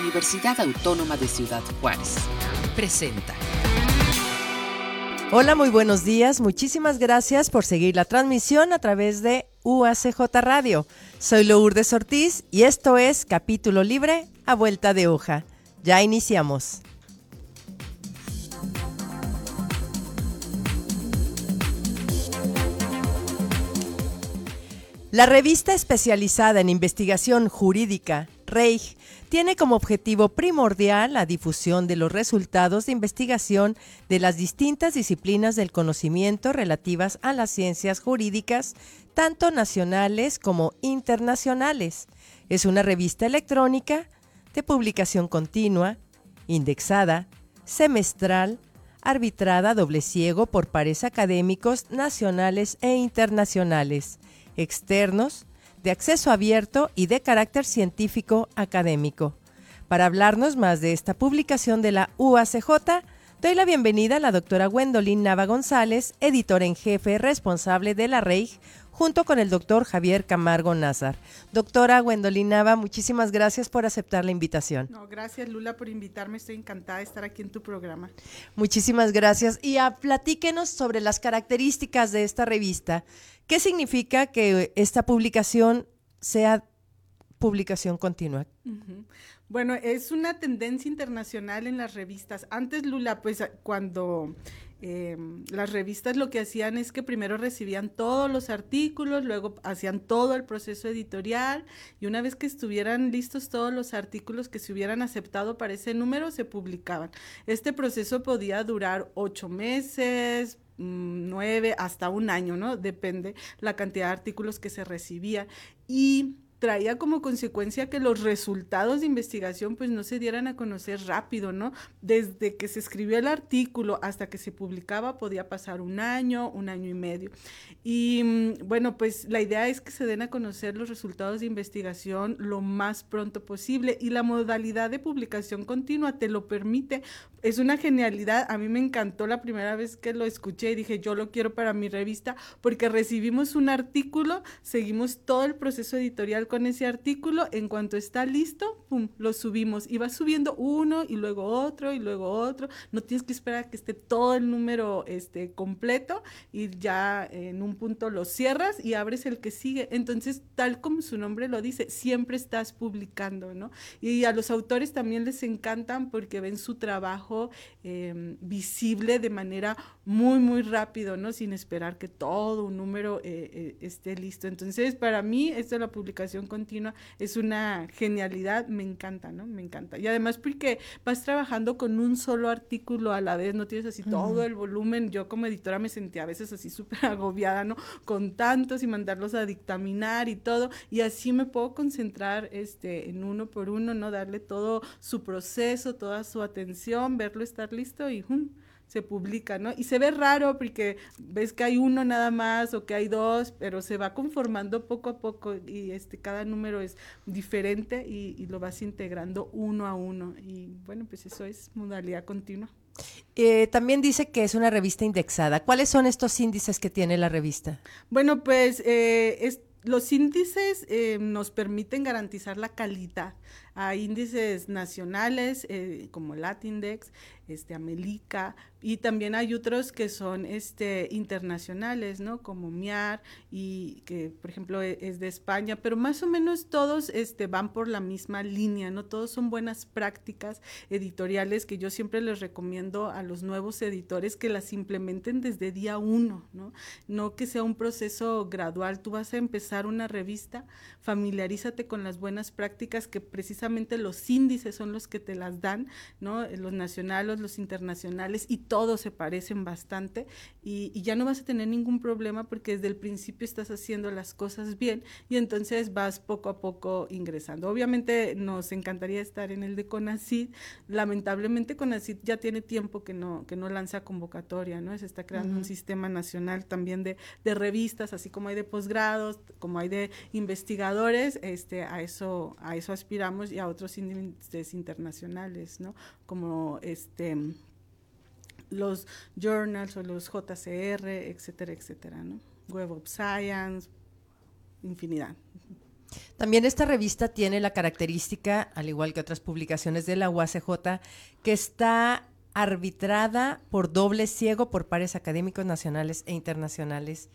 Universidad Autónoma de Ciudad Juárez. Presenta. Hola, muy buenos días. Muchísimas gracias por seguir la transmisión a través de UACJ Radio. Soy Lourdes Ortiz y esto es Capítulo Libre a Vuelta de Hoja. Ya iniciamos. La revista especializada en investigación jurídica, REIG, tiene como objetivo primordial la difusión de los resultados de investigación de las distintas disciplinas del conocimiento relativas a las ciencias jurídicas, tanto nacionales como internacionales. Es una revista electrónica de publicación continua, indexada, semestral, arbitrada doble ciego por pares académicos nacionales e internacionales externos, de acceso abierto y de carácter científico académico. Para hablarnos más de esta publicación de la UACJ, doy la bienvenida a la doctora Gwendolyn Nava González, editora en jefe responsable de la REIG, junto con el doctor Javier Camargo Nazar. Doctora Gwendolyn Nava, muchísimas gracias por aceptar la invitación. No, gracias Lula por invitarme, estoy encantada de estar aquí en tu programa. Muchísimas gracias. Y a, platíquenos sobre las características de esta revista. ¿Qué significa que esta publicación sea publicación continua? Bueno, es una tendencia internacional en las revistas. Antes, Lula, pues cuando em, las revistas lo que hacían es que primero recibían todos los artículos, luego hacían todo el proceso editorial y una vez que estuvieran listos todos los artículos que se hubieran aceptado para ese número, se publicaban. Este proceso podía durar ocho meses, Mm, nueve hasta un año, ¿no? Depende la cantidad de artículos que se recibía. Y traía como consecuencia que los resultados de investigación pues no se dieran a conocer rápido, ¿no? Desde que se escribió el artículo hasta que se publicaba podía pasar un año, un año y medio. Y mm, bueno, pues la idea es que se den a conocer los resultados de investigación lo más pronto posible y la modalidad de publicación continua te lo permite. Es una genialidad, a mí me encantó la primera vez que lo escuché y dije, yo lo quiero para mi revista porque recibimos un artículo, seguimos todo el proceso editorial con ese artículo, en cuanto está listo, lo subimos y va subiendo uno y luego otro y luego otro. No tienes que esperar que esté todo el número este, completo y ya en un punto lo cierras y abres el que sigue. Entonces, tal como su nombre lo dice, siempre estás publicando, ¿no? Y a los autores también les encantan porque ven su trabajo em, visible de manera muy, muy rápido, ¿no? Sin esperar que todo un número eh, eh, esté listo. Entonces, para mí, esta es la publicación continua es una genialidad, me encanta, ¿no? Me encanta. Y además porque vas trabajando con un solo artículo a la vez, no tienes así todo el volumen. Yo como editora me sentía a veces así súper agobiada, ¿no? Con tantos y mandarlos a dictaminar y todo. Y así me puedo concentrar este, en uno por uno, ¿no? Darle todo su proceso, toda su atención, verlo estar listo y ¡hum! Se publica, ¿no? Y se ve raro porque ves que hay uno nada más o que hay dos, pero se va conformando poco a poco y este cada número es diferente y, lo vas integrando uno a uno. Y bueno, pues eso es modalidad continua. Eh, también dice que es una revista indexada. ¿Cuáles son estos índices que tiene la revista? Bueno, pues eh, los índices eh, nos permiten garantizar la calidad. Hay índices nacionales como Latindex, este, Amelica, y también hay otros que son este, internacionales, ¿no? Como MIAR, y que, por ejemplo, e, es de España, pero más o menos todos este, van por la misma línea, ¿no? Todos son buenas prácticas editoriales que yo siempre les recomiendo a los nuevos editores que las implementen desde día uno, ¿no? No que sea un proceso gradual. Tú vas a empezar una revista, familiarízate con las buenas prácticas que precisamente los índices son los que te las dan, ¿no? Los nacionales, los internacionales, y todos se parecen bastante, y, ya no vas a tener ningún problema porque desde el principio estás haciendo las cosas bien, y entonces vas poco a poco ingresando. Obviamente nos encantaría estar en el de CONACID, lamentablemente CONACID ya tiene tiempo que no, que no lanza convocatoria, ¿no? Se está creando un sistema nacional también de, de revistas, así como hay de posgrados, como hay de investigadores, este, a eso, a eso aspiramos y a otros índices internacionales, ¿no? Como este este, los journals o los JCR, etcétera, etcétera, ¿no? Web of Science, infinidad. También esta revista tiene la característica, al igual que otras publicaciones de la UACJ, que está arbitrada por doble ciego por pares académicos nacionales e internacionales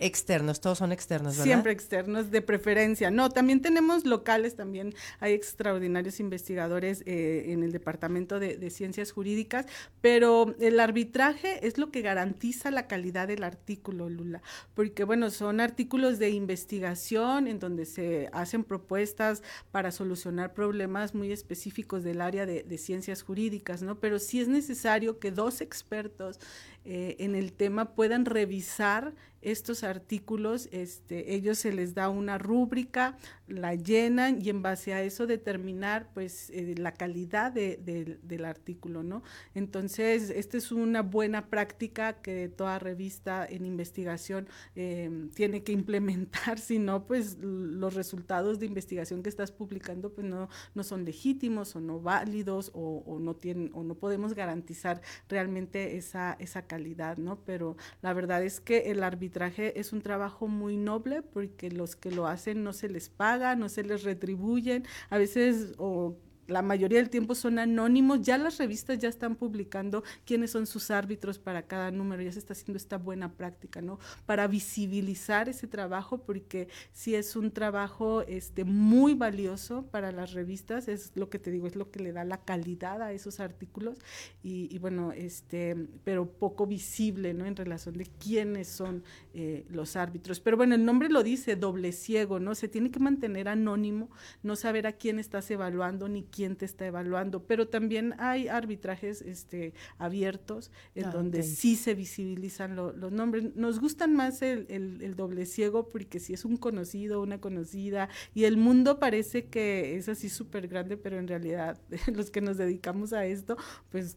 externos, todos son externos, ¿verdad? Siempre externos, de preferencia. No, también tenemos locales, también hay extraordinarios investigadores eh, en el Departamento de, Ciencias Jurídicas, pero el arbitraje es lo que garantiza la calidad del artículo, Lula, porque bueno, son artículos de investigación en donde se hacen propuestas para solucionar problemas muy específicos del área de, de ciencias jurídicas, ¿no? Pero sí es necesario que dos expertos eh, en el tema puedan revisar estos artículos, este, ellos se les da una rúbrica, la llenan y en base a eso determinar pues eh, la calidad del artículo, ¿no? Entonces, esta es una buena práctica que toda revista en investigación em, tiene que implementar, si no, pues los resultados de investigación que estás publicando pues no, no son legítimos o no válidos o, o no tienen o no podemos garantizar realmente esa, esa calidad, ¿no? Pero la verdad es que el arbitraje es un trabajo muy noble porque los que lo hacen no se les paga, no se les retribuyen, a veces o la mayoría del tiempo son anónimos, ya las revistas ya están publicando quiénes son sus árbitros para cada número, ya se está haciendo esta buena práctica, ¿no? Para visibilizar ese trabajo, porque sí es un trabajo este, muy valioso para las revistas, es lo que te digo, es lo que le da la calidad a esos artículos, y, bueno, este, pero poco visible, ¿no? En relación de quiénes son eh, los árbitros. Pero bueno, el nombre lo dice, doble ciego, ¿no? Se tiene que mantener anónimo, no saber a quién estás evaluando ni quién quién te está evaluando, pero también hay arbitrajes este, abiertos en ah, donde sí se visibilizan los nombres. Nos gustan más el, el, doble ciego porque si es un conocido, una conocida, y el mundo parece que es así súper grande, pero en realidad los que nos dedicamos a esto, pues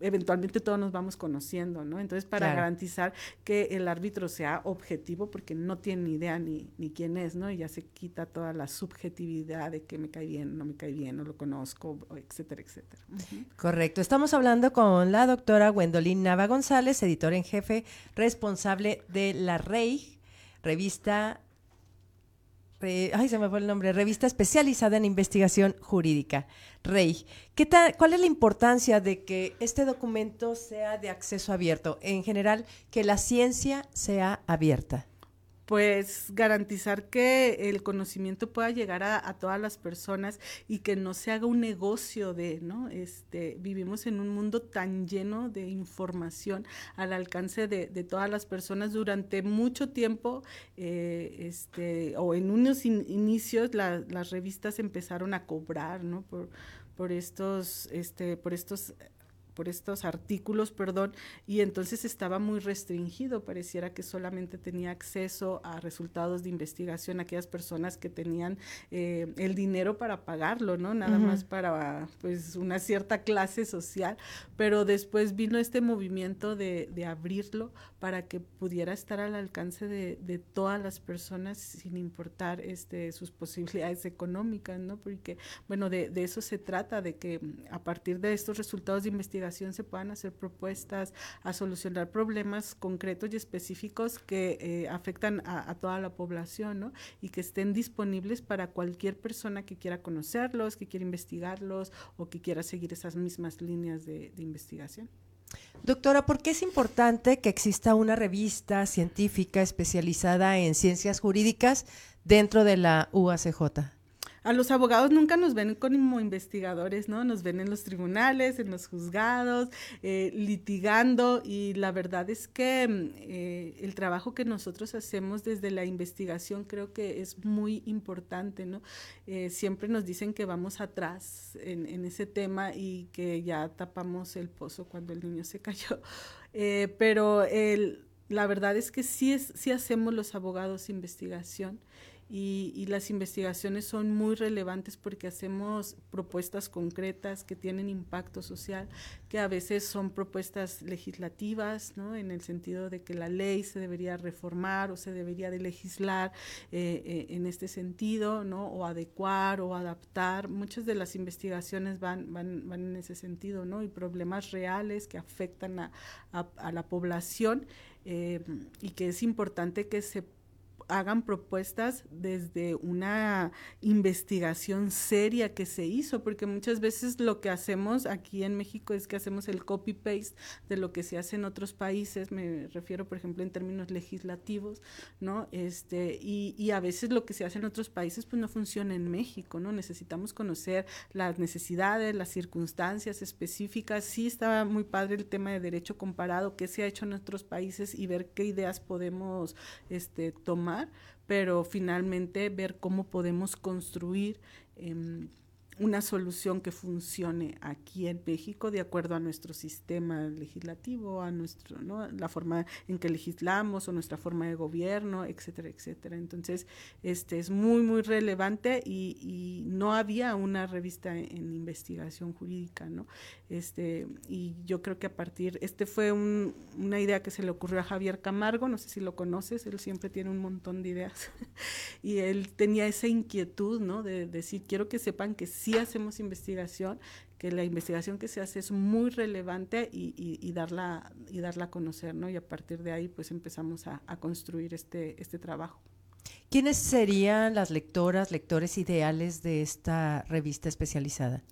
eventualmente todos nos vamos conociendo, ¿no? Entonces, para garantizar que el árbitro sea objetivo, porque no tiene ni idea ni, ni quién es, ¿no? Y ya se quita toda la subjetividad de que me cae bien, no me cae bien, no lo conozco, etcétera, etcétera. Correcto. Estamos hablando con la doctora Gwendolyn Nava González, editora en jefe, responsable de la REI, revista ay, se me fue el nombre, revista especializada en investigación jurídica, REI. ¿Qué tal, ¿Cuál es la importancia de que este documento sea de acceso abierto? En general, que la ciencia sea abierta pues garantizar que el conocimiento pueda llegar a, todas las personas y que no se haga un negocio de, ¿no? Este, vivimos en un mundo tan lleno de información al alcance de, todas las personas durante mucho tiempo, eh, este, o en unos inicios las revistas empezaron a cobrar, ¿no? Por, por estos, este, por estos por estos artículos, perdón, y entonces estaba muy restringido, pareciera que solamente tenía acceso a resultados de investigación aquellas personas que tenían eh, el dinero para pagarlo, ¿no? Nada más para pues una cierta clase social, pero después vino este movimiento de, de abrirlo para que pudiera estar al alcance de, de, todas las personas sin importar este, sus posibilidades económicas, ¿no? Porque, bueno, de, de eso se trata, de que a partir de estos resultados de investigación se puedan hacer propuestas a solucionar problemas concretos y específicos que eh, afectan a, toda la población, ¿no? Y que estén disponibles para cualquier persona que quiera conocerlos, que quiera investigarlos o que quiera seguir esas mismas líneas de, de investigación. Doctora, ¿por qué es importante que exista una revista científica especializada en ciencias jurídicas dentro de la UACJ? A los abogados nunca nos ven como investigadores, ¿no? Nos ven en los tribunales, en los juzgados, eh, litigando y la verdad es que mm, eh, el trabajo que nosotros hacemos desde la investigación creo que es muy importante, ¿no? Eh, siempre nos dicen que vamos atrás en, ese tema y que ya tapamos el pozo cuando el niño se cayó, pero el, la verdad es que sí, es, sí hacemos los abogados investigación y, las investigaciones son muy relevantes porque hacemos propuestas concretas que tienen impacto social, que a veces son propuestas legislativas, ¿no? en el sentido de que la ley se debería reformar o se debería de legislar eh, eh, en este sentido, ¿no? o adecuar o adaptar. Muchas de las investigaciones van, van, van en ese sentido, ¿no? y problemas reales que afectan a, a, la población eh, y que es importante que se hagan propuestas desde una investigación seria que se hizo, porque muchas veces lo que hacemos aquí en México es que hacemos el copy-paste de lo que se hace en otros países, me refiero, por ejemplo, en términos legislativos, ¿no? Este, y, y a veces lo que se hace en otros países, pues no funciona en México, ¿no? Necesitamos conocer las necesidades, las circunstancias específicas. Sí estaba muy padre el tema de derecho comparado, qué se ha hecho en otros países y ver qué ideas podemos este, tomar, pero finalmente ver cómo podemos construir em, una solución que funcione aquí en México de acuerdo a nuestro sistema legislativo, a nuestro, ¿no? la forma en que legislamos o nuestra forma de gobierno, etcétera, etcétera. Entonces, este es muy, muy relevante y, y no había una revista en, investigación jurídica, ¿no? Este, y yo creo que a partir, este fue un, una idea que se le ocurrió a Javier Camargo, no sé si lo conoces, él siempre tiene un montón de ideas, y él tenía esa inquietud, ¿no? De, de decir, quiero que sepan que sí hacemos investigación, que la investigación que se hace es muy relevante y, darla, y darla a conocer, ¿no? Y a partir de ahí, pues empezamos a, construir este, este trabajo. ¿Quiénes serían las lectoras, lectores ideales de esta revista especializada?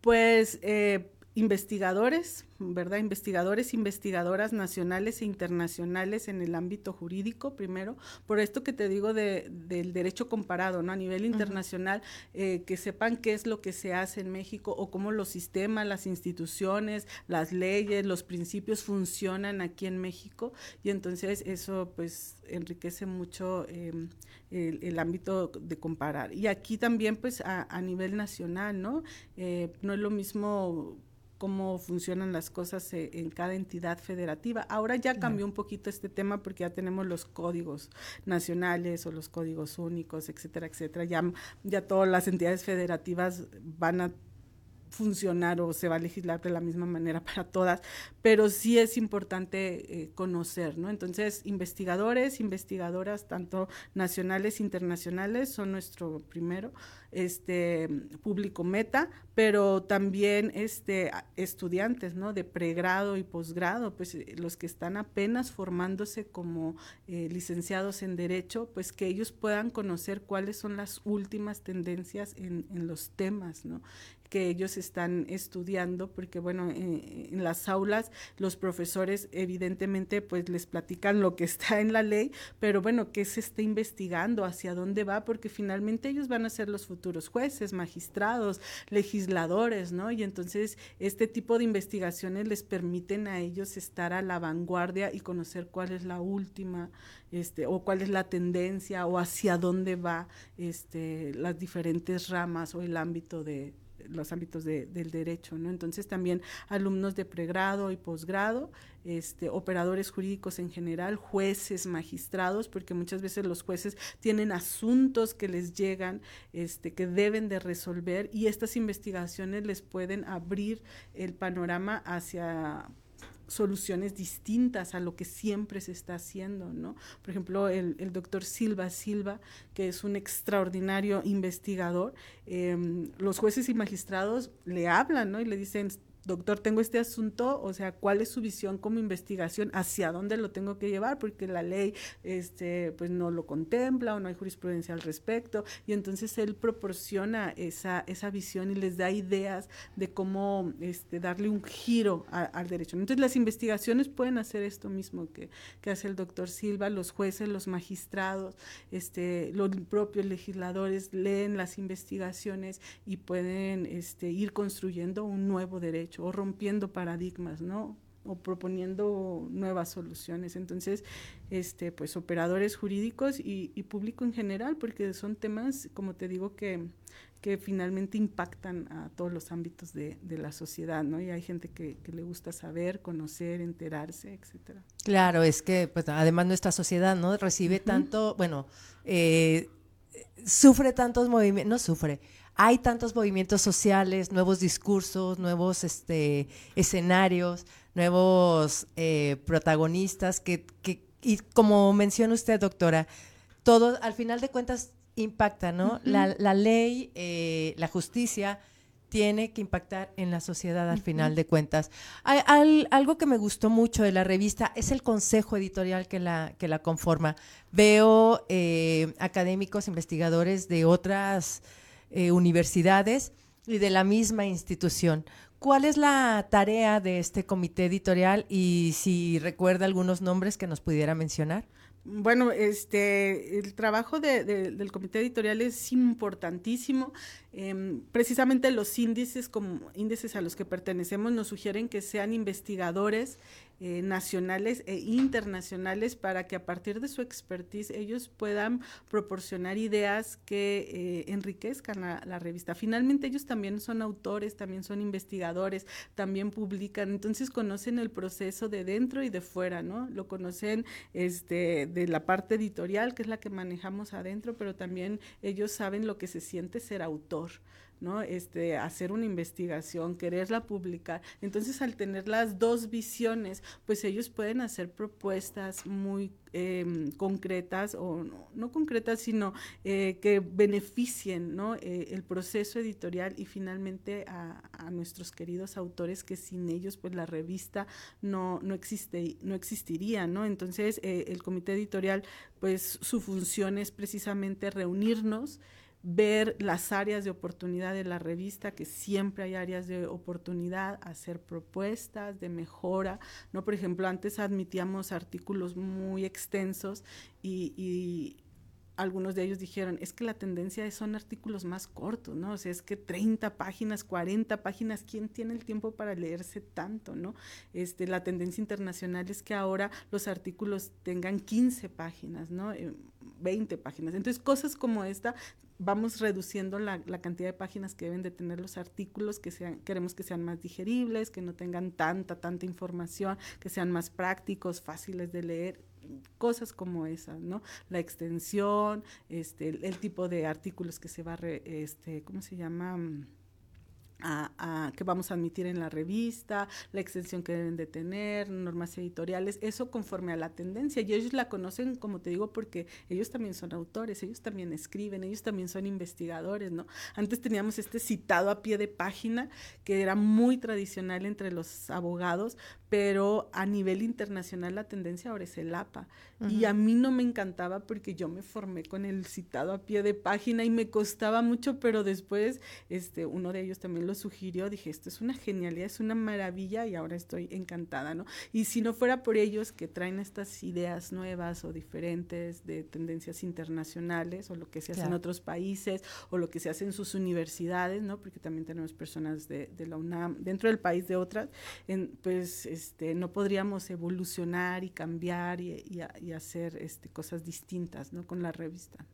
Pues eh, investigadores, ¿verdad? Investigadores, investigadoras nacionales e internacionales en el ámbito jurídico, primero, por esto que te digo de, del derecho comparado, ¿no? A nivel internacional, eh, que sepan qué es lo que se hace en México o cómo los sistemas, las instituciones, las leyes, los principios funcionan aquí en México y entonces eso pues enriquece mucho em, el, ámbito de comparar. Y aquí también pues a, nivel nacional, ¿no? Eh, no es lo mismo cómo funcionan las cosas eh, en cada entidad federativa. Ahora ya cambió un poquito este tema porque ya tenemos los códigos nacionales o los códigos únicos, etcétera, etcétera. Ya, ya todas las entidades federativas van a funcionar o se va a legislar de la misma manera para todas, pero sí es importante eh, conocer, ¿no? Entonces, investigadores, investigadoras, tanto nacionales, internacionales, son nuestro primero este público meta, pero también este estudiantes, ¿no? De pregrado y posgrado, pues eh, los que están apenas formándose como eh, licenciados en derecho, pues que ellos puedan conocer cuáles son las últimas tendencias en, en los temas, ¿no? que ellos están estudiando, porque bueno, eh, en las aulas los profesores evidentemente pues les platican lo que está en la ley, pero bueno, qué se está investigando, hacia dónde va, porque finalmente ellos van a ser los futuros jueces, magistrados, legisladores, ¿no? Y entonces este tipo de investigaciones les permiten a ellos estar a la vanguardia y conocer cuál es la última, este, o cuál es la tendencia, o hacia dónde va este, las diferentes ramas o el ámbito de, los ámbitos de, del derecho, ¿no? Entonces también alumnos de pregrado y posgrado, este, operadores jurídicos en general, jueces, magistrados, porque muchas veces los jueces tienen asuntos que les llegan, este, que deben de resolver y estas investigaciones les pueden abrir el panorama hacia soluciones distintas a lo que siempre se está haciendo, ¿no? Por ejemplo, el, doctor Silva Silva, que es un extraordinario investigador, em, los jueces y magistrados le hablan, ¿no? Y le dicen, doctor, tengo este asunto, o sea, ¿cuál es su visión como investigación? ¿Hacia dónde lo tengo que llevar? Porque la ley, este, pues no lo contempla o no hay jurisprudencia al respecto. Y entonces él proporciona esa, esa visión y les da ideas de cómo este, darle un giro al derecho. Entonces las investigaciones pueden hacer esto mismo que, que hace el doctor Silva, los jueces, los magistrados, este, los propios legisladores leen las investigaciones y pueden este, ir construyendo un nuevo derecho o rompiendo paradigmas, ¿no? o proponiendo nuevas soluciones. Entonces, este, pues operadores jurídicos y, público en general, porque son temas, como te digo, que, que finalmente impactan a todos los ámbitos de, la sociedad, ¿no? Y hay gente que, le gusta saber, conocer, enterarse, etcétera. Claro, es que pues además nuestra sociedad, ¿no? Recibe tanto, bueno, eh, sufre tantos movimientos, no sufre, hay tantos movimientos sociales, nuevos discursos, nuevos este, escenarios, nuevos eh, protagonistas que, que, y como menciona usted, doctora, todo al final de cuentas impacta, ¿no? la, la, ley, eh, la justicia tiene que impactar en la sociedad al final de cuentas. Hay, algo que me gustó mucho de la revista es el consejo editorial que la, que la conforma. Veo eh, académicos, investigadores de otras eh, universidades y de la misma institución. ¿Cuál es la tarea de este comité editorial y si recuerda algunos nombres que nos pudiera mencionar? Bueno, este, el trabajo del comité editorial es importantísimo. Em, precisamente los índices, como índices a los que pertenecemos, nos sugieren que sean investigadores eh, nacionales e internacionales para que a partir de su expertise ellos puedan proporcionar ideas que eh, enriquezcan la, revista. Finalmente ellos también son autores, también son investigadores, también publican, entonces conocen el proceso de dentro y de fuera, ¿no? Lo conocen este, de la parte editorial, que es la que manejamos adentro, pero también ellos saben lo que se siente ser autor. ¿No? Este, hacer una investigación, quererla publicar. Entonces, al tener las dos visiones, pues ellos pueden hacer propuestas muy em, concretas, o no, concretas, sino eh, que beneficien ¿no? Eh, el proceso editorial y finalmente a, nuestros queridos autores, que sin ellos, pues la revista no, no, existe, no existiría, ¿no? Entonces, eh, el comité editorial, pues su función es precisamente reunirnos, ver las áreas de oportunidad de la revista, que siempre hay áreas de oportunidad, hacer propuestas de mejora, ¿no? Por ejemplo, antes admitíamos artículos muy extensos y, algunos de ellos dijeron, es que la tendencia son artículos más cortos, ¿no? O sea, es que 30 páginas, 40 páginas, ¿quién tiene el tiempo para leerse tanto, ¿no? Este, la tendencia internacional es que ahora los artículos tengan 15 páginas, ¿no? 20 eh, páginas. Entonces, cosas como esta vamos reduciendo la, cantidad de páginas que deben de tener los artículos, que sean, queremos que sean más digeribles, que no tengan tanta, tanta información, que sean más prácticos, fáciles de leer, cosas como esas, ¿no? La extensión, este, el, tipo de artículos que se va, este, ¿cómo se llama? A, que vamos a admitir en la revista, la extensión que deben de tener, normas editoriales, eso conforme a la tendencia. Y ellos la conocen, como te digo, porque ellos también son autores, ellos también escriben, ellos también son investigadores, ¿no? Antes teníamos este citado a pie de página que era muy tradicional entre los abogados, pero a nivel internacional la tendencia ahora es el APA. Y a mí no me encantaba porque yo me formé con el citado a pie de página y me costaba mucho, pero después este, uno de ellos también lo sugirió, dije, esto es una genialidad, es una maravilla y ahora estoy encantada, ¿no? Y si no fuera por ellos que traen estas ideas nuevas o diferentes de tendencias internacionales o lo que se hace en otros países o lo que se hace en sus universidades, ¿no? Porque también tenemos personas de, de la UNAM, dentro del país de otras, en, pues este, no podríamos evolucionar y cambiar y, hacer este, cosas distintas ¿no? con la revista.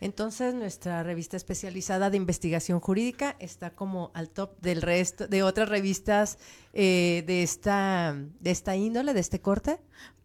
Entonces, nuestra revista especializada de investigación jurídica está como al top del resto de otras revistas eh, de, esta, de esta índole, de este corte.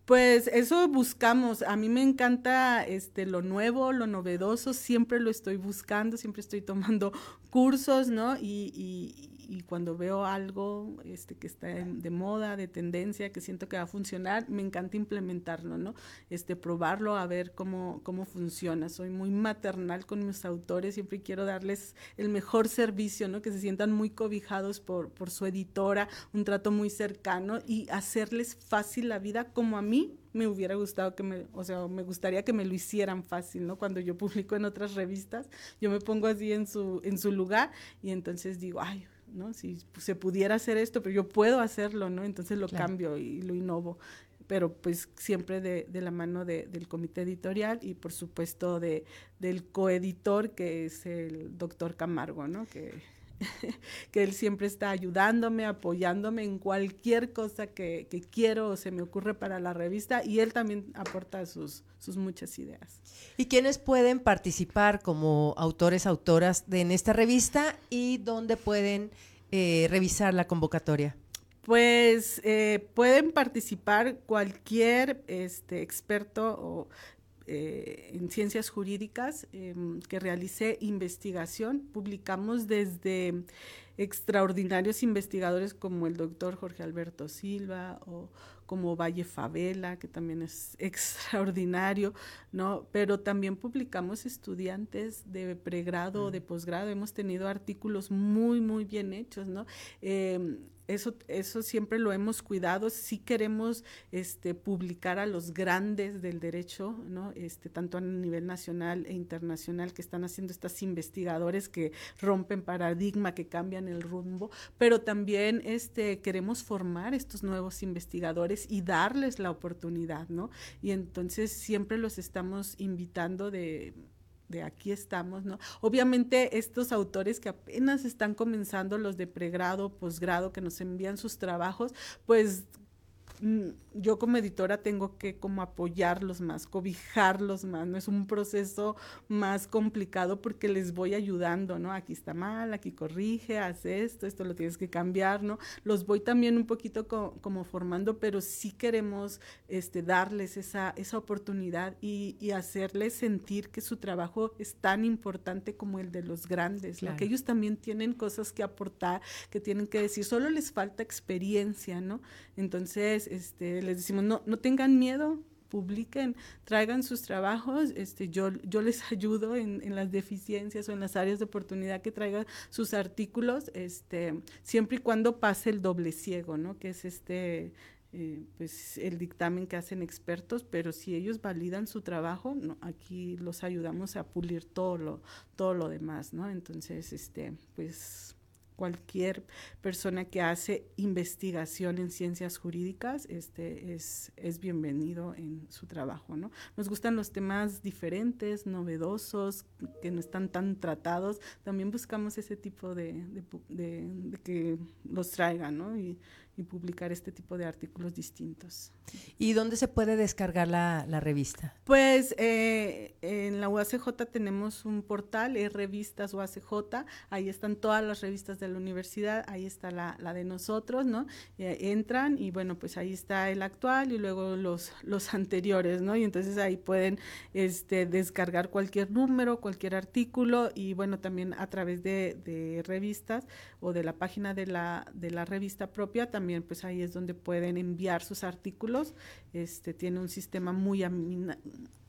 Pues eso buscamos. A mí me encanta este lo nuevo, lo novedoso, siempre lo estoy buscando, siempre estoy tomando cursos, ¿no? Y, y cuando veo algo este, que está de moda, de tendencia, que siento que va a funcionar, me encanta implementarlo, ¿no? Este, probarlo, a ver cómo, cómo funciona. Soy muy maternal con mis autores, siempre quiero darles el mejor servicio, ¿no? Que se sientan muy cobijados por, por su editora, un trato muy cercano y hacerles fácil la vida como a mí me hubiera gustado que me, o sea, me gustaría que me lo hicieran fácil, ¿no? Cuando yo publico en otras revistas, yo me pongo así en su, en su lugar y entonces digo, ay, ¿no? Si se pudiera hacer esto, pero yo puedo hacerlo, ¿no? Entonces lo cambio y lo innovo pero pues siempre de, de la mano de, del comité editorial y por supuesto de, del coeditor que es el doctor Camargo, ¿no? Que, que él siempre está ayudándome, apoyándome en cualquier cosa que, que, quiero o se me ocurre para la revista y él también aporta sus, sus muchas ideas. ¿Y quiénes pueden participar como autores, autoras de, en esta revista y dónde pueden eh, revisar la convocatoria? Pues eh, pueden participar cualquier este, experto o eh, en ciencias jurídicas em, que realicé investigación. Publicamos desde extraordinarios investigadores como el doctor Jorge Alberto Silva o como Valle Favela, que también es extraordinario, ¿no? Pero también publicamos estudiantes de pregrado o de posgrado, hemos tenido artículos muy, muy bien hechos, ¿no? Em, eso, eso siempre lo hemos cuidado. Sí queremos este, publicar a los grandes del derecho, ¿no? Este, tanto a nivel nacional e internacional, que están haciendo estas investigadores que rompen paradigma, que cambian el rumbo, pero también este, queremos formar estos nuevos investigadores y darles la oportunidad, ¿no? Y entonces siempre los estamos invitando de de aquí estamos, ¿no? Obviamente estos autores que apenas están comenzando los de pregrado, posgrado, que nos envían sus trabajos, pues yo como editora tengo que como apoyarlos más, cobijarlos más, ¿no? Es un proceso más complicado porque les voy ayudando, ¿no? Aquí está mal, aquí corrige, haz esto, esto lo tienes que cambiar, ¿no? Los voy también un poquito como formando, pero sí queremos este, darles esa, esa oportunidad y, y, hacerles sentir que su trabajo es tan importante como el de los grandes, que ellos también tienen cosas que aportar, que tienen que decir, solo les falta experiencia, ¿no? Entonces, este, les decimos, no, no tengan miedo, publiquen, traigan sus trabajos, este, yo, yo les ayudo en, las deficiencias o en las áreas de oportunidad que traigan sus artículos, este, siempre y cuando pase el doble ciego, ¿no? Que es este, eh, pues el dictamen que hacen expertos, pero si ellos validan su trabajo, aquí los ayudamos a pulir todo lo, todo lo demás, ¿no? Entonces, este, pues cualquier persona que hace investigación en ciencias jurídicas este, es, es bienvenido en su trabajo. ¿no? Nos gustan los temas diferentes, novedosos, que no están tan tratados. También buscamos ese tipo de, de, que los traigan ¿no? Y, publicar este tipo de artículos distintos. ¿Y dónde se puede descargar la, la revista? Pues eh, en la UACJ tenemos un portal, es Revistas UACJ, ahí están todas las revistas de la universidad, ahí está la, la de nosotros, ¿no? Eh, entran y bueno, pues ahí está el actual y luego los, los anteriores, ¿no? Y entonces ahí pueden este, descargar cualquier número, cualquier artículo y bueno, también a través de, de revistas o de la página de la, de la revista propia, también pues ahí es donde pueden enviar sus artículos. Este, tiene un sistema muy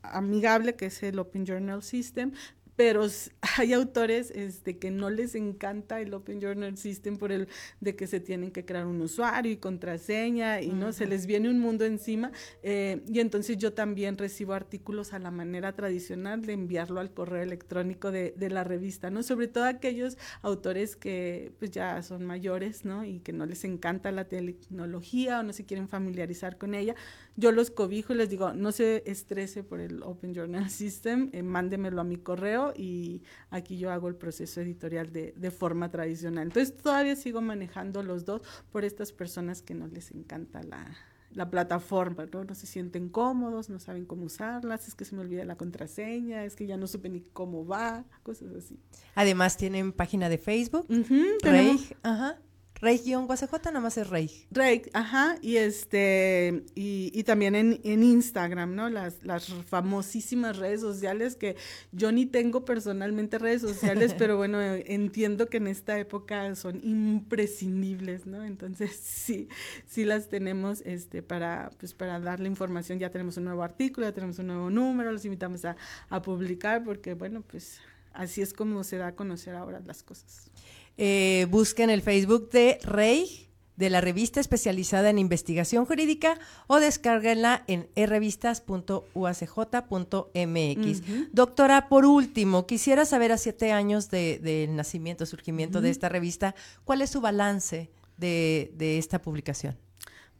amigable que es el Open Journal System pero hay autores este, que no les encanta el Open Journal System por el de que se tienen que crear un usuario y contraseña y no se les viene un mundo encima eh, y entonces yo también recibo artículos a la manera tradicional de enviarlo al correo electrónico de, de la revista, ¿no? Sobre todo aquellos autores que pues ya son mayores, ¿no? Y que no les encanta la tecnología o no se quieren familiarizar con ella, yo los cobijo y les digo, no se estrese por el Open Journal System, eh, mándemelo a mi correo y aquí yo hago el proceso editorial de, de, forma tradicional. Entonces todavía sigo manejando los dos por estas personas que no les encanta la, la plataforma, ¿no? No se sienten cómodos, no saben cómo usarlas, es que se me olvida la contraseña, es que ya no supe ni cómo va, cosas así. Además tienen página de Facebook, uh ajá. Rey-UACJ, nada más es Rey. Rey, ajá, y este, y, y también en, en, Instagram, ¿no? Las, las famosísimas redes sociales que yo ni tengo personalmente redes sociales, pero bueno, entiendo que en esta época son imprescindibles, ¿no? Entonces, sí, sí las tenemos, este, para, pues para darle información, ya tenemos un nuevo artículo, ya tenemos un nuevo número, los invitamos a, a publicar, porque bueno, pues así es como se da a conocer ahora las cosas eh, busquen el Facebook de Rey de la revista especializada en investigación jurídica o descárguenla en revistas.uacj.mx. Doctora, por último, quisiera saber a siete años del de, nacimiento, surgimiento de esta revista, ¿cuál es su balance de, de esta publicación?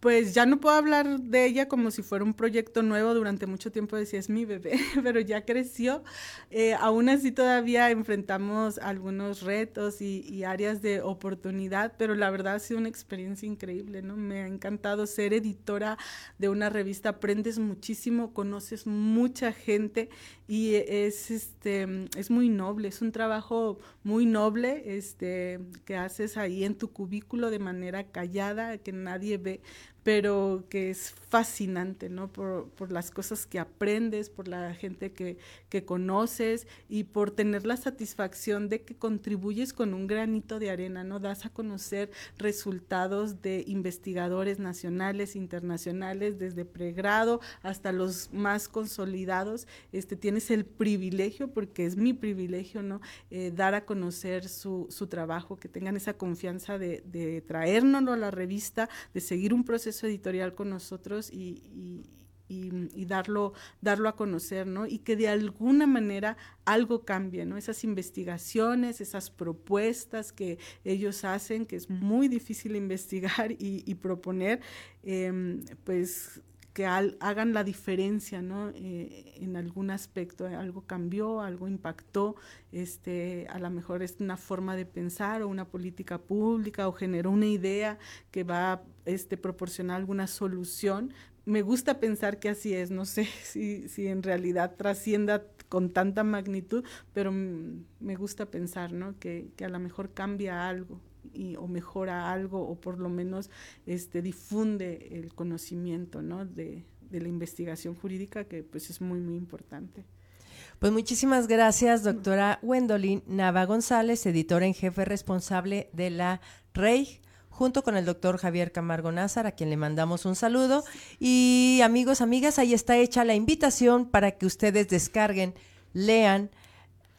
Pues ya no puedo hablar de ella como si fuera un proyecto nuevo. Durante mucho tiempo decía, es mi bebé, pero ya creció. Eh, aún así todavía enfrentamos algunos retos y, y, áreas de oportunidad, pero la verdad ha sido una experiencia increíble, ¿no? Me ha encantado ser editora de una revista, aprendes muchísimo, conoces mucha gente y es, este, es muy noble, es un trabajo muy noble este, que haces ahí en tu cubículo de manera callada, que nadie ve pero que es fascinante, ¿no? Por, por las cosas que aprendes, por la gente que, que, conoces y por tener la satisfacción de que contribuyes con un granito de arena, ¿no? Das a conocer resultados de investigadores nacionales, internacionales, desde pregrado hasta los más consolidados. Este, tienes el privilegio, porque es mi privilegio, ¿no? Eh, dar a conocer su, su, trabajo, que tengan esa confianza de, de traérnoslo a la revista, de seguir un proceso editorial con nosotros y, darlo, darlo a conocer, ¿no? Y que de alguna manera algo cambie, ¿no? Esas investigaciones, esas propuestas que ellos hacen, que es muy difícil investigar y, proponer, em, pues que hagan la diferencia, ¿no? Eh, en algún aspecto, algo cambió, algo impactó, este, a lo mejor es una forma de pensar o una política pública o generó una idea que va a este, proporcionar alguna solución. Me gusta pensar que así es, no sé si, si en realidad trascienda con tanta magnitud, pero me gusta pensar, ¿no? Que, que a lo mejor cambia algo y, o mejora algo o por lo menos este, difunde el conocimiento ¿no? de, de la investigación jurídica que pues es muy muy importante. Pues muchísimas gracias, doctora Wendolin Nava González, editora en jefe responsable de la REI, junto con el doctor Javier Camargo Názar, a quien le mandamos un saludo. Y amigos, amigas, ahí está hecha la invitación para que ustedes descarguen, lean,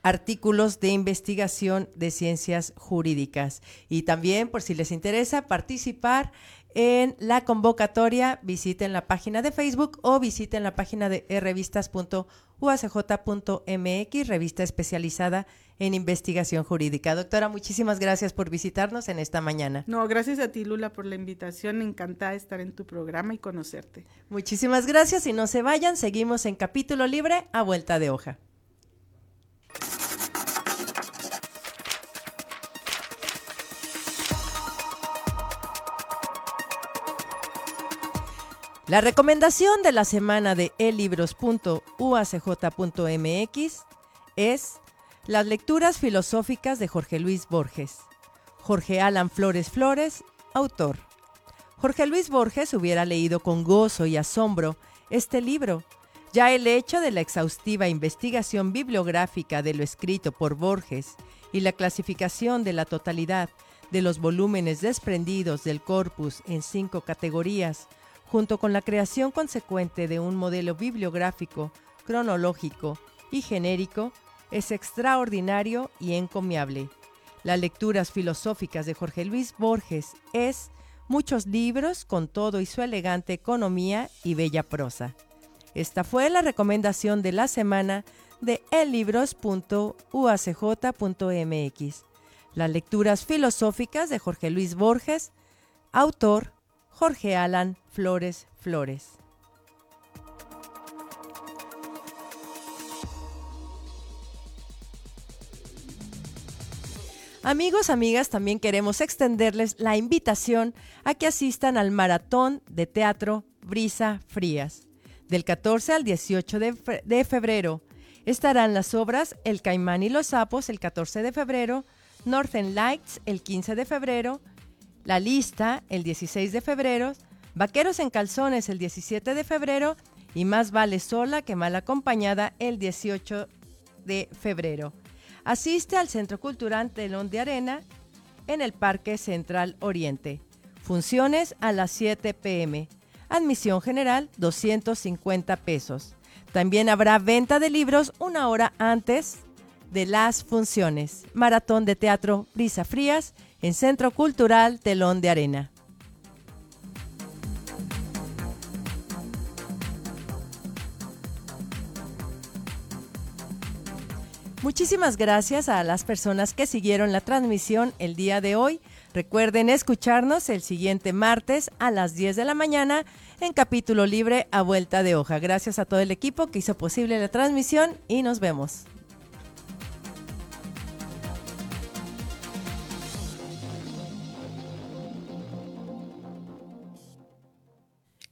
artículos de investigación de ciencias jurídicas. Y también, por si les interesa participar en la convocatoria, visiten la página de Facebook o visiten la página de revistas.uacj.mx, revista especializada en investigación jurídica. Doctora, muchísimas gracias por visitarnos en esta mañana. No, gracias a ti, Lula, por la invitación. Encantada de estar en tu programa y conocerte. Muchísimas gracias y no se vayan. Seguimos en capítulo libre a vuelta de hoja. La recomendación de la semana de elibros.uacj.mx es Las lecturas filosóficas de Jorge Luis Borges. Jorge Alan Flores Flores, autor. Jorge Luis Borges hubiera leído con gozo y asombro este libro. Ya el hecho de la exhaustiva investigación bibliográfica de lo escrito por Borges y la clasificación de la totalidad de los volúmenes desprendidos del corpus en cinco categorías junto con la creación consecuente de un modelo bibliográfico, cronológico y genérico, es extraordinario y encomiable. Las lecturas filosóficas de Jorge Luis Borges es muchos libros con todo y su elegante economía y bella prosa. Esta fue la recomendación de la semana de ellibros.uacj.mx. Las lecturas filosóficas de Jorge Luis Borges, autor Jorge Alan Flores Flores. Amigos, amigas, también queremos extenderles la invitación a que asistan al maratón de teatro Brisa Frías. Del 14 al 18 de, febrero estarán las obras El Caimán y los Sapos el 14 de febrero, Northern Lights el 15 de febrero, la lista el 16 de febrero, Vaqueros en calzones el 17 de febrero y Más vale sola que mal acompañada el 18 de febrero. Asiste al Centro Cultural Telón de Arena en el Parque Central Oriente. Funciones a las 7 pm. Admisión general 250 pesos. También habrá venta de libros una hora antes de las funciones. Maratón de Teatro Brisa Frías en Centro Cultural Telón de Arena. Muchísimas gracias a las personas que siguieron la transmisión el día de hoy. Recuerden escucharnos el siguiente martes a las 10 de la mañana en capítulo libre a vuelta de hoja. Gracias a todo el equipo que hizo posible la transmisión y nos vemos.